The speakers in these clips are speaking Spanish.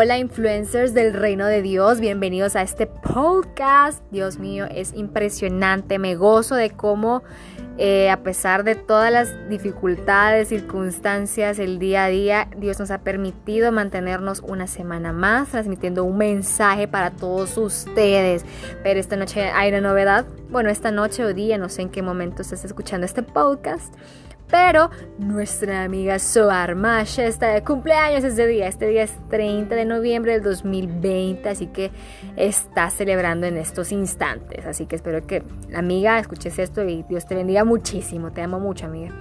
Hola influencers del reino de Dios, bienvenidos a este podcast. Dios mío, es impresionante, me gozo de cómo eh, a pesar de todas las dificultades, circunstancias, el día a día, Dios nos ha permitido mantenernos una semana más transmitiendo un mensaje para todos ustedes. Pero esta noche hay una novedad, bueno, esta noche o día, no sé en qué momento estás escuchando este podcast. Pero nuestra amiga Soar Masha está de cumpleaños ese día. Este día es 30 de noviembre del 2020, así que está celebrando en estos instantes. Así que espero que amiga escuches esto y Dios te bendiga muchísimo. Te amo mucho, amiga.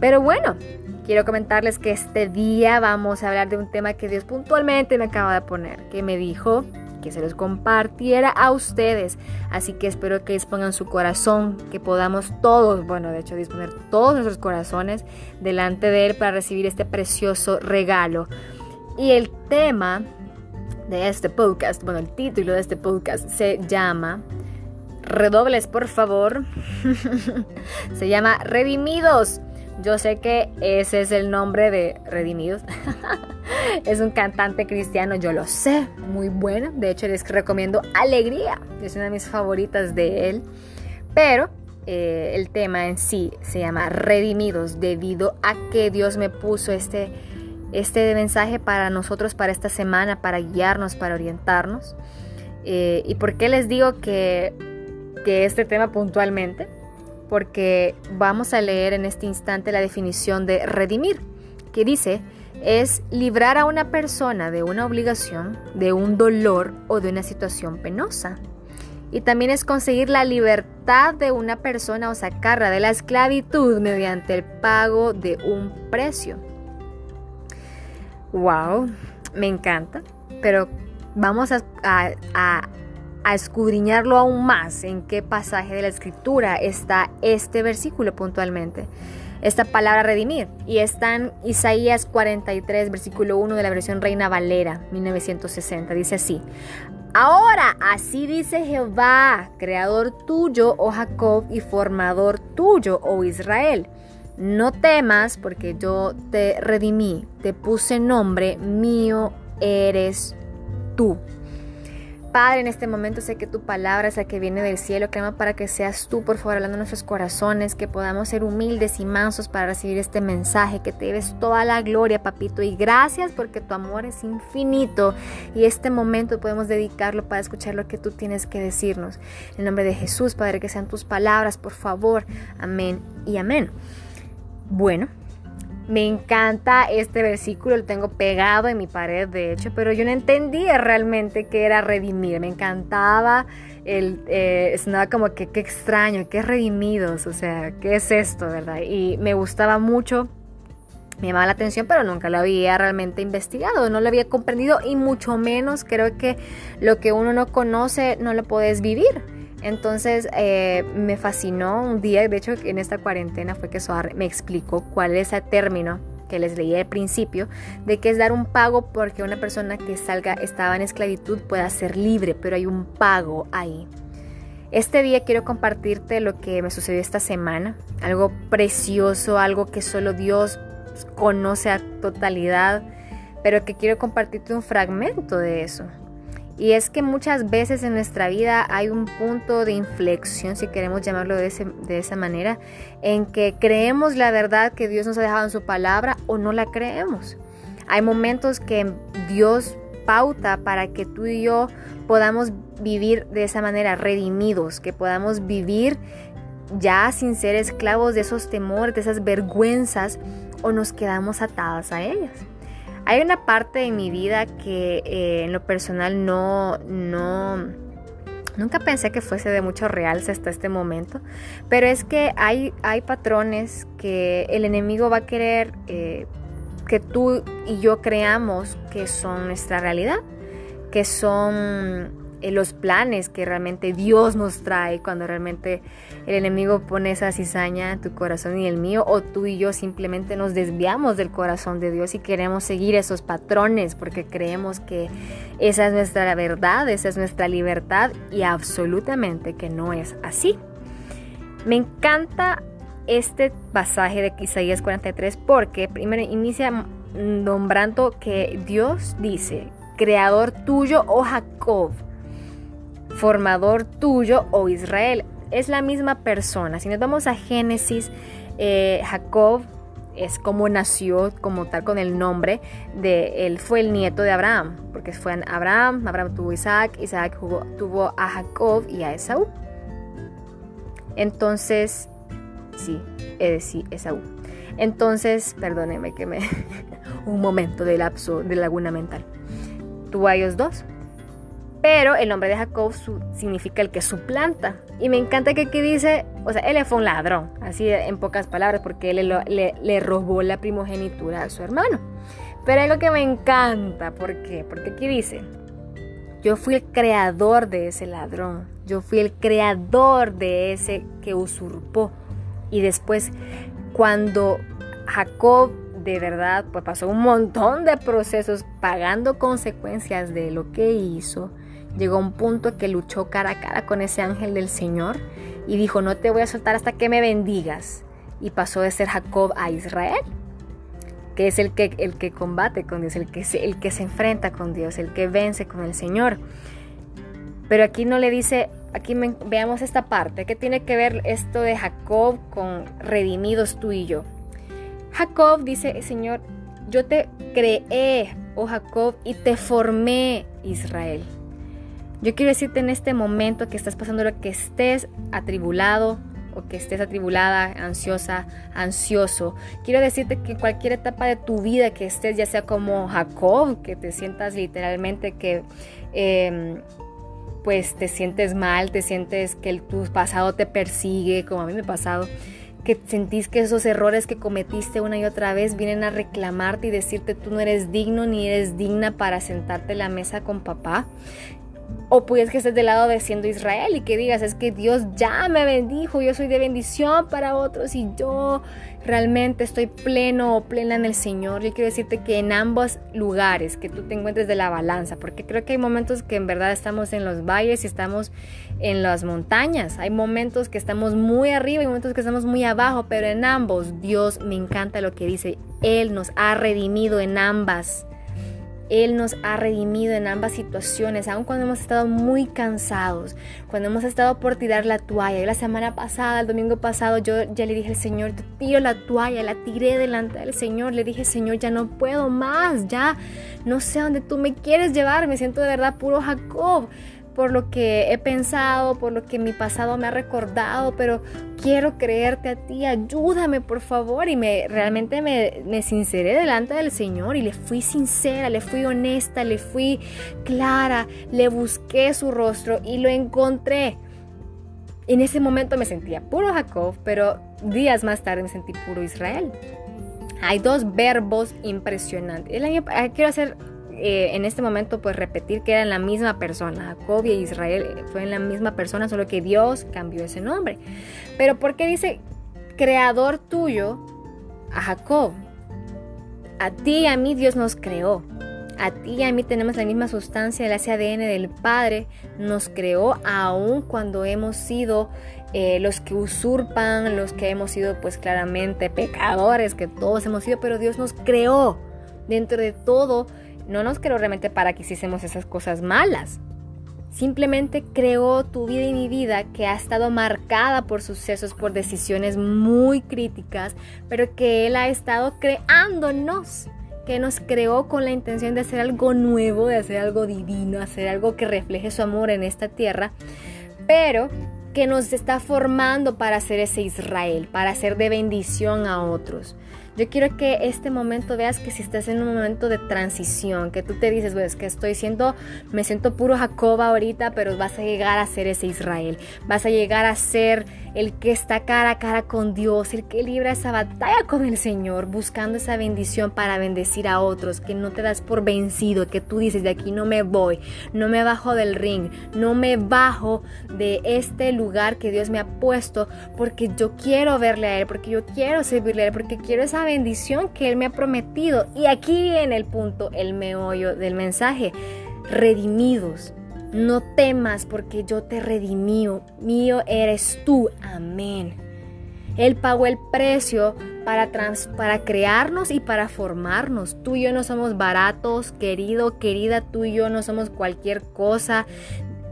Pero bueno, quiero comentarles que este día vamos a hablar de un tema que Dios puntualmente me acaba de poner, que me dijo que se los compartiera a ustedes. Así que espero que dispongan su corazón, que podamos todos, bueno, de hecho disponer todos nuestros corazones delante de Él para recibir este precioso regalo. Y el tema de este podcast, bueno, el título de este podcast se llama, redobles por favor, se llama Redimidos. Yo sé que ese es el nombre de Redimidos. es un cantante cristiano, yo lo sé, muy bueno. De hecho, les recomiendo Alegría, es una de mis favoritas de él. Pero eh, el tema en sí se llama Redimidos, debido a que Dios me puso este, este mensaje para nosotros, para esta semana, para guiarnos, para orientarnos. Eh, ¿Y por qué les digo que, que este tema puntualmente? porque vamos a leer en este instante la definición de redimir, que dice, es librar a una persona de una obligación, de un dolor o de una situación penosa. Y también es conseguir la libertad de una persona o sacarla de la esclavitud mediante el pago de un precio. ¡Wow! Me encanta, pero vamos a, a a escudriñarlo aún más en qué pasaje de la escritura está este versículo puntualmente. Esta palabra redimir. Y está en Isaías 43, versículo 1 de la versión Reina Valera, 1960. Dice así. Ahora, así dice Jehová, creador tuyo, oh Jacob, y formador tuyo, oh Israel. No temas, porque yo te redimí, te puse nombre, mío eres tú. Padre, en este momento sé que tu palabra es la que viene del cielo. Clama para que seas tú, por favor, hablando en nuestros corazones, que podamos ser humildes y mansos para recibir este mensaje, que te lleves toda la gloria, papito. Y gracias porque tu amor es infinito y este momento podemos dedicarlo para escuchar lo que tú tienes que decirnos. En nombre de Jesús, Padre, que sean tus palabras, por favor. Amén y amén. Bueno, me encanta este versículo, lo tengo pegado en mi pared de hecho, pero yo no entendía realmente qué era redimir. Me encantaba el, eh, sonaba como que qué extraño, qué redimidos, o sea, qué es esto, ¿verdad? Y me gustaba mucho, me llamaba la atención, pero nunca lo había realmente investigado, no lo había comprendido y mucho menos creo que lo que uno no conoce no lo puedes vivir. Entonces eh, me fascinó un día, de hecho en esta cuarentena fue que Soar me explicó cuál es ese término que les leí al principio, de que es dar un pago porque una persona que salga estaba en esclavitud pueda ser libre, pero hay un pago ahí. Este día quiero compartirte lo que me sucedió esta semana, algo precioso, algo que solo Dios conoce a totalidad, pero que quiero compartirte un fragmento de eso. Y es que muchas veces en nuestra vida hay un punto de inflexión, si queremos llamarlo de, esa manera, en que creemos la verdad que Dios nos ha dejado en su palabra o no la creemos. Hay momentos que Dios pauta para que tú y yo podamos vivir de esa manera, redimidos, que podamos vivir ya sin ser esclavos de esos temores, de esas vergüenzas, o nos quedamos atadas a ellas. Hay una parte de mi vida que eh, en lo personal no, no, nunca pensé que fuese de mucho realce hasta este momento, pero es que hay, hay patrones que el enemigo va a querer eh, que tú y yo creamos que son nuestra realidad, que son los planes que realmente Dios nos trae cuando realmente el enemigo pone esa cizaña en tu corazón y el mío o tú y yo simplemente nos desviamos del corazón de Dios y queremos seguir esos patrones porque creemos que esa es nuestra verdad, esa es nuestra libertad y absolutamente que no es así. Me encanta este pasaje de Isaías 43 porque primero inicia nombrando que Dios dice creador tuyo, oh Jacob, formador tuyo, oh Israel. Es la misma persona. Si nos vamos a Génesis, eh, Jacob es como nació como tal con el nombre de él fue el nieto de Abraham porque fue Abraham Abraham tuvo Isaac Isaac tuvo a Jacob y a Esaú entonces sí es sí Esaú entonces perdóneme que me un momento de lapso de laguna mental tuvo a ellos dos pero el nombre de Jacob significa el que suplanta. Y me encanta que aquí dice, o sea, él fue un ladrón, así en pocas palabras, porque él le, robó la primogenitura a su hermano. Pero es lo que me encanta, ¿por qué? Porque aquí dice, yo fui el creador de ese ladrón, yo fui el creador de ese que usurpó. Y después, cuando Jacob de verdad pues pasó un montón de procesos pagando consecuencias de lo que hizo, llegó un punto que luchó cara a cara con ese ángel del Señor y dijo, no te voy a soltar hasta que me bendigas. Y pasó de ser Jacob a Israel, que es el que, el que combate con Dios, el que, se, el que se enfrenta con Dios, el que vence con el Señor. Pero aquí no le dice, aquí veamos esta parte, ¿qué tiene que ver esto de Jacob con redimidos tú y yo? Jacob dice, Señor, yo te creé, oh Jacob, y te formé, Israel. Yo quiero decirte en este momento que estás pasando lo que estés atribulado o que estés atribulada, ansiosa, ansioso. Quiero decirte que cualquier etapa de tu vida que estés, ya sea como Jacob, que te sientas literalmente que... Em, pues te sientes mal, te sientes que tu pasado te persigue, como a mí me ha pasado, que sentís que esos errores que cometiste una y otra vez vienen a reclamarte y decirte tú no eres digno ni eres digna para sentarte en la mesa con papá. O puedes que estés del lado de siendo Israel y que digas, es que Dios ya me bendijo, yo soy de bendición para otros y yo realmente estoy pleno o plena en el Señor. Yo quiero decirte que en ambos lugares que tú te encuentres de la balanza, porque creo que hay momentos que en verdad estamos en los valles y estamos en las montañas. Hay momentos que estamos muy arriba y momentos que estamos muy abajo, pero en ambos Dios me encanta lo que dice. Él nos ha redimido en ambas él nos ha redimido en ambas situaciones, aun cuando hemos estado muy cansados, cuando hemos estado por tirar la toalla. Y la semana pasada, el domingo pasado, yo ya le dije al Señor, te tiro la toalla, la tiré delante del Señor. Le dije, Señor, ya no puedo más, ya no sé a dónde tú me quieres llevar. Me siento de verdad puro Jacob por lo que he pensado, por lo que mi pasado me ha recordado, pero quiero creerte a ti, ayúdame por favor. Y me realmente me, me sinceré delante del Señor y le fui sincera, le fui honesta, le fui clara, le busqué su rostro y lo encontré. En ese momento me sentía puro Jacob, pero días más tarde me sentí puro Israel. Hay dos verbos impresionantes. El año, quiero hacer eh, en este momento pues repetir que eran la misma persona. Jacob y Israel eh, fue la misma persona, solo que Dios cambió ese nombre. Pero ¿por qué dice creador tuyo a Jacob? A ti y a mí Dios nos creó. A ti y a mí tenemos la misma sustancia del ADN del Padre. Nos creó aún cuando hemos sido eh, los que usurpan, los que hemos sido pues claramente pecadores, que todos hemos sido, pero Dios nos creó dentro de todo no nos creó realmente para que hiciésemos esas cosas malas. Simplemente creó tu vida y mi vida que ha estado marcada por sucesos, por decisiones muy críticas, pero que Él ha estado creándonos, que nos creó con la intención de hacer algo nuevo, de hacer algo divino, hacer algo que refleje su amor en esta tierra, pero que nos está formando para ser ese Israel, para ser de bendición a otros. Yo quiero que este momento veas que si estás en un momento de transición, que tú te dices, pues que estoy siendo, me siento puro Jacob ahorita, pero vas a llegar a ser ese Israel, vas a llegar a ser el que está cara a cara con Dios, el que libra esa batalla con el Señor, buscando esa bendición para bendecir a otros, que no te das por vencido, que tú dices, de aquí no me voy, no me bajo del ring, no me bajo de este lugar que Dios me ha puesto, porque yo quiero verle a Él, porque yo quiero servirle a Él, porque quiero esa bendición que Él me ha prometido. Y aquí viene el punto, el meollo del mensaje. Redimidos. No temas porque yo te redimí. Mío eres tú. Amén. Él pagó el precio para, trans, para crearnos y para formarnos. Tú y yo no somos baratos, querido, querida, tú y yo no somos cualquier cosa.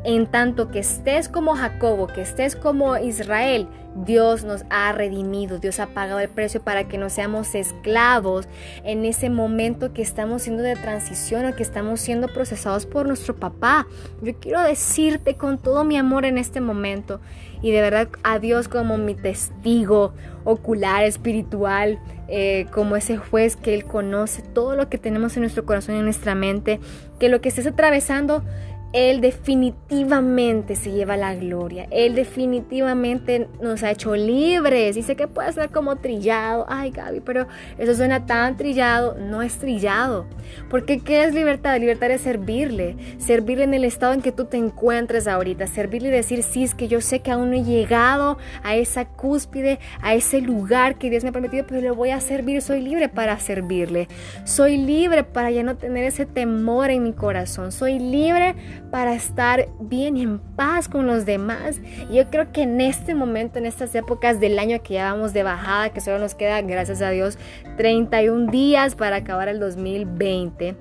En tanto que estés como Jacobo, que estés como Israel, Dios nos ha redimido, Dios ha pagado el precio para que no seamos esclavos en ese momento que estamos siendo de transición o que estamos siendo procesados por nuestro papá. Yo quiero decirte con todo mi amor en este momento y de verdad a Dios como mi testigo ocular, espiritual, eh, como ese juez que Él conoce todo lo que tenemos en nuestro corazón y en nuestra mente, que lo que estés atravesando él definitivamente se lleva la gloria. Él definitivamente nos ha hecho libres. Dice que puede ser como trillado. Ay, Gaby, pero eso suena tan trillado. No es trillado. Porque ¿qué es libertad? Libertad es servirle. Servirle en el estado en que tú te encuentres ahorita. Servirle y decir, sí, es que yo sé que aún no he llegado a esa cúspide, a ese lugar que Dios me ha permitido, pero le voy a servir. Soy libre para servirle. Soy libre para ya no tener ese temor en mi corazón. Soy libre para estar bien y en paz con los demás. yo creo que en este momento, en estas épocas del año que ya vamos de bajada, que solo nos queda, gracias a Dios, 31 días para acabar el 2020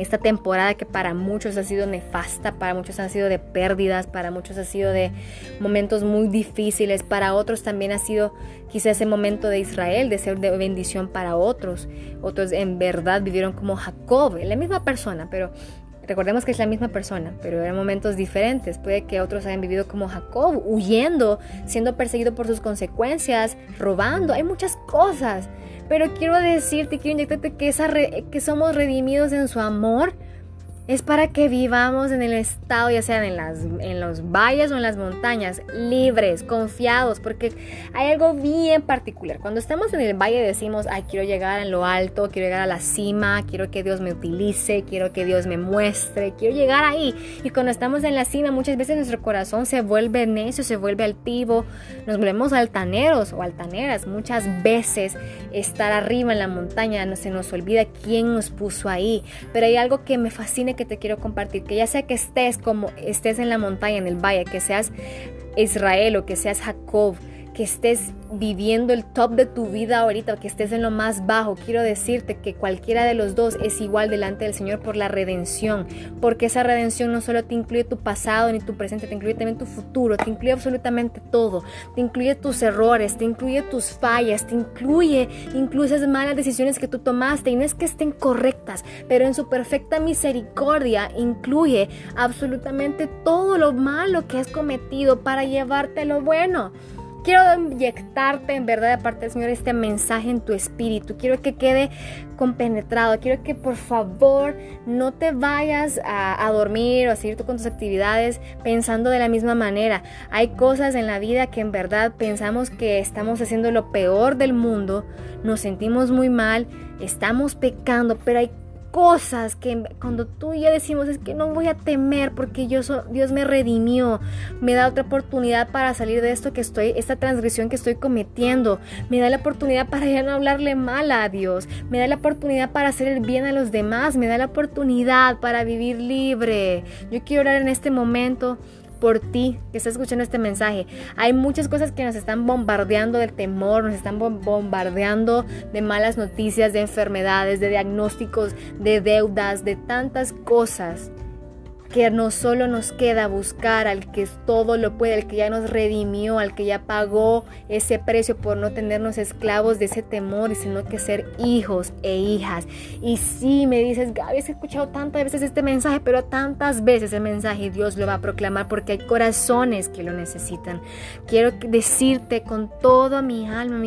esta temporada que para muchos ha sido nefasta, para muchos ha sido de pérdidas, para muchos ha sido de momentos muy difíciles, para otros también ha sido quizá ese momento de Israel, de ser de bendición para otros. Otros en verdad vivieron como Jacob, la misma persona, pero Recordemos que es la misma persona, pero eran momentos diferentes. Puede que otros hayan vivido como Jacob, huyendo, siendo perseguido por sus consecuencias, robando. Hay muchas cosas. Pero quiero decirte, quiero inyectarte que, esa que somos redimidos en su amor es para que vivamos en el estado, ya sean en, las, en los valles o en las montañas, libres, confiados, porque hay algo bien particular. Cuando estamos en el valle decimos, ay, quiero llegar en lo alto, quiero llegar a la cima, quiero que Dios me utilice, quiero que Dios me muestre, quiero llegar ahí. Y cuando estamos en la cima, muchas veces nuestro corazón se vuelve necio, se vuelve altivo, nos volvemos altaneros o altaneras. Muchas veces estar arriba en la montaña se nos olvida quién nos puso ahí. Pero hay algo que me fascina que te quiero compartir, que ya sea que estés como estés en la montaña, en el valle, que seas Israel o que seas Jacob, que estés viviendo el top de tu vida ahorita, que estés en lo más bajo, quiero decirte que cualquiera de los dos es igual delante del Señor por la redención, porque esa redención no solo te incluye tu pasado ni tu presente, te incluye también tu futuro, te incluye absolutamente todo, te incluye tus errores, te incluye tus fallas, te incluye incluso esas malas decisiones que tú tomaste. Y no es que estén correctas, pero en su perfecta misericordia incluye absolutamente todo lo malo que has cometido para llevarte lo bueno. Quiero inyectarte en verdad de parte del Señor este mensaje en tu espíritu. Quiero que quede compenetrado. Quiero que por favor no te vayas a, dormir o a seguir con tus actividades pensando de la misma manera. Hay cosas en la vida que en verdad pensamos que estamos haciendo lo peor del mundo. Nos sentimos muy mal. Estamos pecando. Pero hay cosas que cuando tú y yo decimos es que no voy a temer porque yo Dios me redimió, me da otra oportunidad para salir de esto que estoy, esta transgresión que estoy cometiendo, me da la oportunidad para ya no hablarle mal a Dios, me da la oportunidad para hacer el bien a los demás, me da la oportunidad para vivir libre. Yo quiero orar en este momento por ti que estás escuchando este mensaje. Hay muchas cosas que nos están bombardeando del temor, nos están bombardeando de malas noticias, de enfermedades, de diagnósticos, de deudas, de tantas cosas que no solo nos queda buscar al que todo lo puede, al que ya nos redimió, al que ya pagó ese precio por no tenernos esclavos de ese temor, sino que ser hijos e hijas. Y si me dices, Gaby, he escuchado tantas veces este mensaje, pero tantas veces el mensaje Dios lo va a proclamar porque hay corazones que lo necesitan. Quiero decirte con toda mi alma,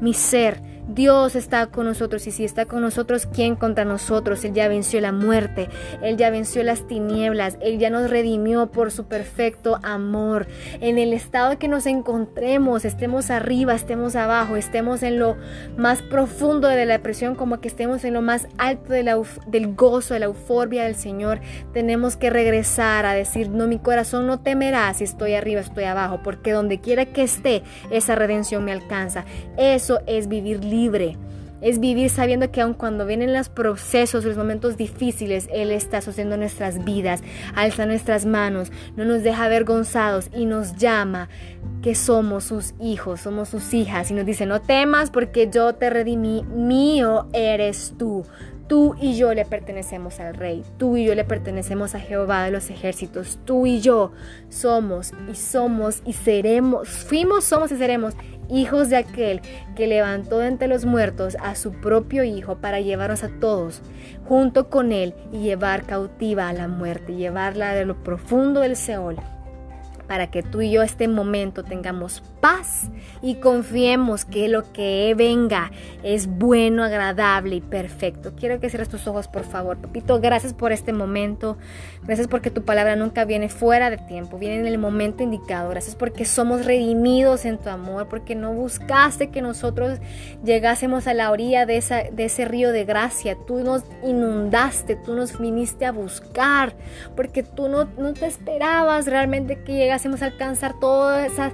mi ser, Dios está con nosotros y si está con nosotros, ¿quién contra nosotros? Él ya venció la muerte, Él ya venció las tinieblas, Él ya nos redimió por su perfecto amor. En el estado que nos encontremos, estemos arriba, estemos abajo, estemos en lo más profundo de la depresión, como que estemos en lo más alto del gozo, de la euforia del Señor, tenemos que regresar a decir, no, mi corazón no temerá si estoy arriba, estoy abajo, porque donde quiera que esté, esa redención me alcanza. Eso es vivir libre. Es vivir sabiendo que aun cuando vienen los procesos, los momentos difíciles, Él está sosteniendo nuestras vidas, alza nuestras manos, no nos deja avergonzados y nos llama que somos sus hijos, somos sus hijas y nos dice, no temas porque yo te redimí, mío eres tú. Tú y yo le pertenecemos al Rey, tú y yo le pertenecemos a Jehová de los ejércitos, tú y yo somos y somos y seremos, fuimos, somos y seremos hijos de aquel que levantó de entre los muertos a su propio Hijo para llevarnos a todos junto con él y llevar cautiva a la muerte, llevarla de lo profundo del Seol para que tú y yo este momento tengamos paz y confiemos que lo que venga es bueno, agradable y perfecto. Quiero que cierres tus ojos, por favor. Papito, gracias por este momento. Gracias porque tu palabra nunca viene fuera de tiempo, viene en el momento indicado. Gracias porque somos redimidos en tu amor, porque no buscaste que nosotros llegásemos a la orilla de, ese río de gracia. Tú nos inundaste, tú nos viniste a buscar, porque tú no, te esperabas realmente que llegaste hacemos alcanzar toda esa,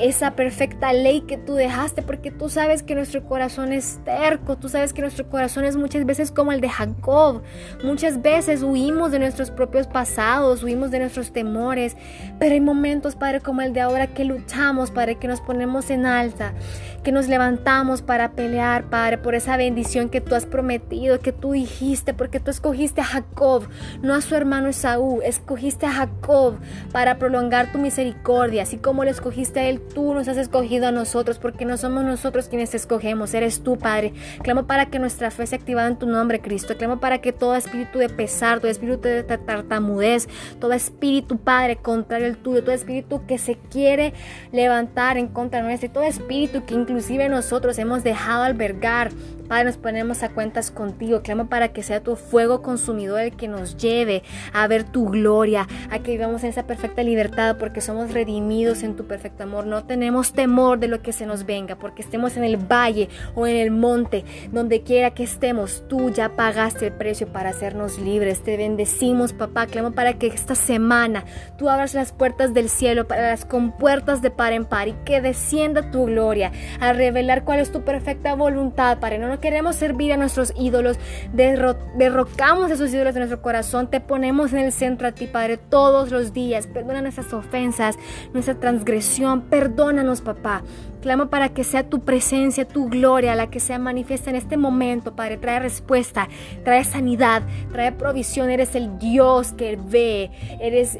esa perfecta ley que tú dejaste, porque tú sabes que nuestro corazón es terco, tú sabes que nuestro corazón es muchas veces como el de Jacob. Muchas veces huimos de nuestros propios pasados, huimos de nuestros temores, pero hay momentos, Padre, como el de ahora que luchamos, Padre, que nos ponemos en alta, que nos levantamos para pelear, Padre, por esa bendición que tú has prometido, que tú dijiste, porque tú escogiste a Jacob, no a su hermano Esaú, escogiste a Jacob para prolongar tu misericordia, así como le escogiste a él, tú nos has escogido a nosotros, porque no somos nosotros quienes te escogemos, eres tú, Padre. Clamo para que nuestra fe sea activada en tu nombre, Cristo. Clamo para que todo espíritu de pesar, todo espíritu de tartamudez, todo espíritu, Padre, contrario al tuyo, todo espíritu que se quiere levantar en contra nuestra, todo espíritu que inclusive nosotros hemos dejado albergar, Padre, nos ponemos a cuentas contigo. Clamo para que sea tu fuego consumidor el que nos lleve a ver tu gloria, a que vivamos en esa perfecta libertad, porque somos redimidos en tu perfecto amor. No tenemos temor de lo que se nos venga, porque estemos en el valle o en el monte, donde quiera que estemos, tú ya pagaste el precio para hacernos libres. Te bendecimos, papá. Clamo para que esta semana tú abras las puertas del cielo para las compuertas de par en par y que descienda tu gloria a revelar cuál es tu perfecta voluntad, Padre. No queremos servir a nuestros ídolos, derrocamos esos ídolos de nuestro corazón, te ponemos en el centro a ti, Padre, todos los días. Perdona nuestras ofensas, nuestra transgresión, perdónanos, papá. Clamo para que sea tu presencia, tu gloria, la que sea manifiesta en este momento, Padre. Trae respuesta, trae sanidad, trae provisión. Eres el Dios que ve, eres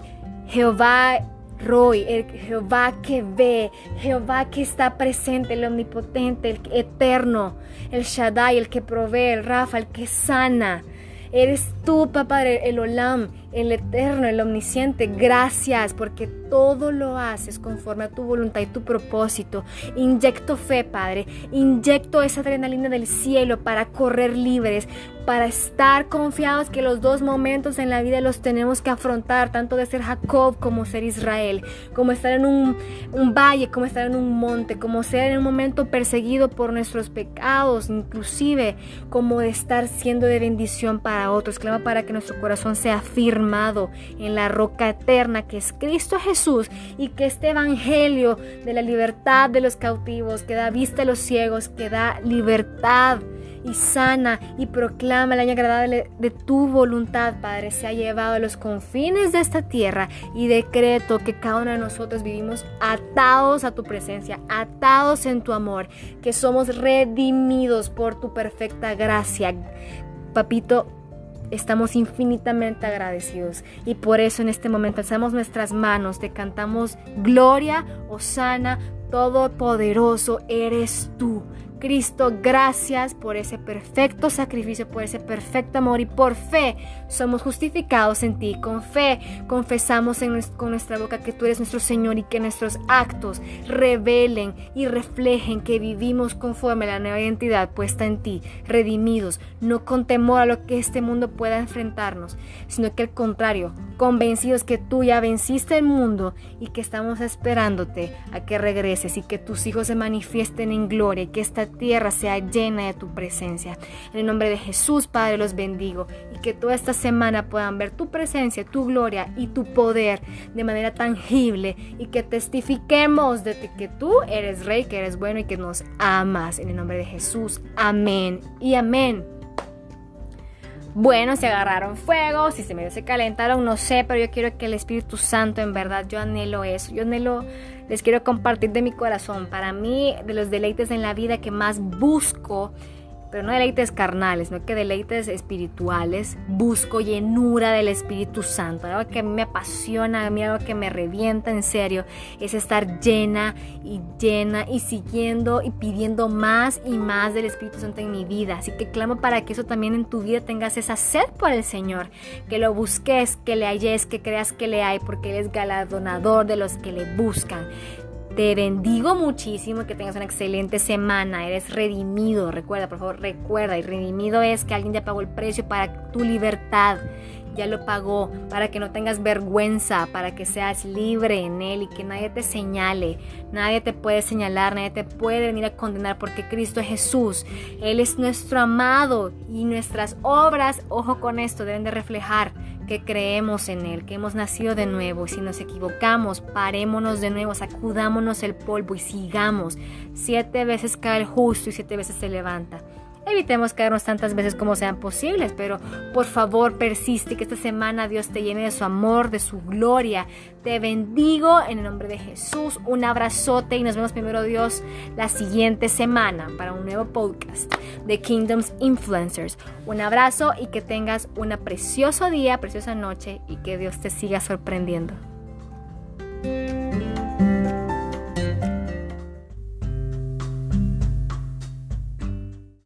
Jehová Roy, el Jehová que ve, Jehová que está presente, el omnipotente, el eterno, el Shaddai, el que provee, el Rafa, el que sana. Eres tú, papá, el Olam, el eterno, el omnisciente. Gracias porque todo lo haces conforme a tu voluntad y tu propósito. Inyecto fe, Padre. Inyecto esa adrenalina del cielo para correr libres, para estar confiados que los dos momentos en la vida los tenemos que afrontar, tanto de ser Jacob como ser Israel, como estar en un, valle, como estar en un monte, como ser en un momento perseguido por nuestros pecados, inclusive como de estar siendo de bendición para otros. Clama para que nuestro corazón sea firme en la roca eterna que es Cristo Jesús y que este evangelio de la libertad de los cautivos, que da vista a los ciegos, que da libertad y sana y proclama el año agradable de tu voluntad, Padre, se ha llevado a los confines de esta tierra y decreto que cada uno de nosotros vivimos atados a tu presencia, atados en tu amor, que somos redimidos por tu perfecta gracia. Papito, estamos infinitamente agradecidos y por eso en este momento alzamos nuestras manos, te cantamos gloria, Osana, todopoderoso eres tú. Cristo, gracias por ese perfecto sacrificio, por ese perfecto amor y por fe somos justificados en ti. Con fe confesamos con nuestra boca que tú eres nuestro Señor y que nuestros actos revelen y reflejen que vivimos conforme a la nueva identidad puesta en ti, redimidos, no con temor a lo que este mundo pueda enfrentarnos, sino que al contrario, convencidos que tú ya venciste el mundo y que estamos esperándote a que regreses y que tus hijos se manifiesten en gloria y que esta tierra sea llena de tu presencia. En el nombre de Jesús, Padre, los bendigo y que toda esta semana puedan ver tu presencia, tu gloria y tu poder de manera tangible y que testifiquemos de que tú eres rey, que eres bueno y que nos amas. En el nombre de Jesús, amén y amén. Bueno, se agarraron fuego, si se medio se calentaron, no sé, pero yo quiero que el Espíritu Santo, en verdad, yo anhelo eso. Yo anhelo, les quiero compartir de mi corazón. Para mí, de los deleites en la vida que más busco pero no deleites carnales, no que deleites espirituales. Busco llenura del Espíritu Santo. Algo que me apasiona, a mí algo que me revienta en serio, es estar llena y llena y siguiendo y pidiendo más y más del Espíritu Santo en mi vida. Así que clamo para que eso también en tu vida tengas esa sed por el Señor, que lo busques, que le halles, que creas que le hay, porque Él es galardonador de los que le buscan. Te bendigo muchísimo, que tengas una excelente semana. Eres redimido, recuerda, por favor, recuerda. Y redimido es que alguien ya pagó el precio para tu libertad. Ya lo pagó para que no tengas vergüenza, para que seas libre en Él y que nadie te señale. Nadie te puede señalar, nadie te puede venir a condenar porque Cristo es Jesús. Él es nuestro amado y nuestras obras, ojo con esto, deben de reflejar que creemos en Él, que hemos nacido de nuevo. Y si nos equivocamos, parémonos de nuevo, sacudámonos el polvo y sigamos. Siete veces cae el justo y siete veces se levanta. Evitemos caernos tantas veces como sean posibles, pero por favor persiste que esta semana Dios te llene de su amor, de su gloria. Te bendigo en el nombre de Jesús. Un abrazote y nos vemos primero Dios la siguiente semana para un nuevo podcast de Kingdoms Influencers. Un abrazo y que tengas un precioso día, preciosa noche y que Dios te siga sorprendiendo.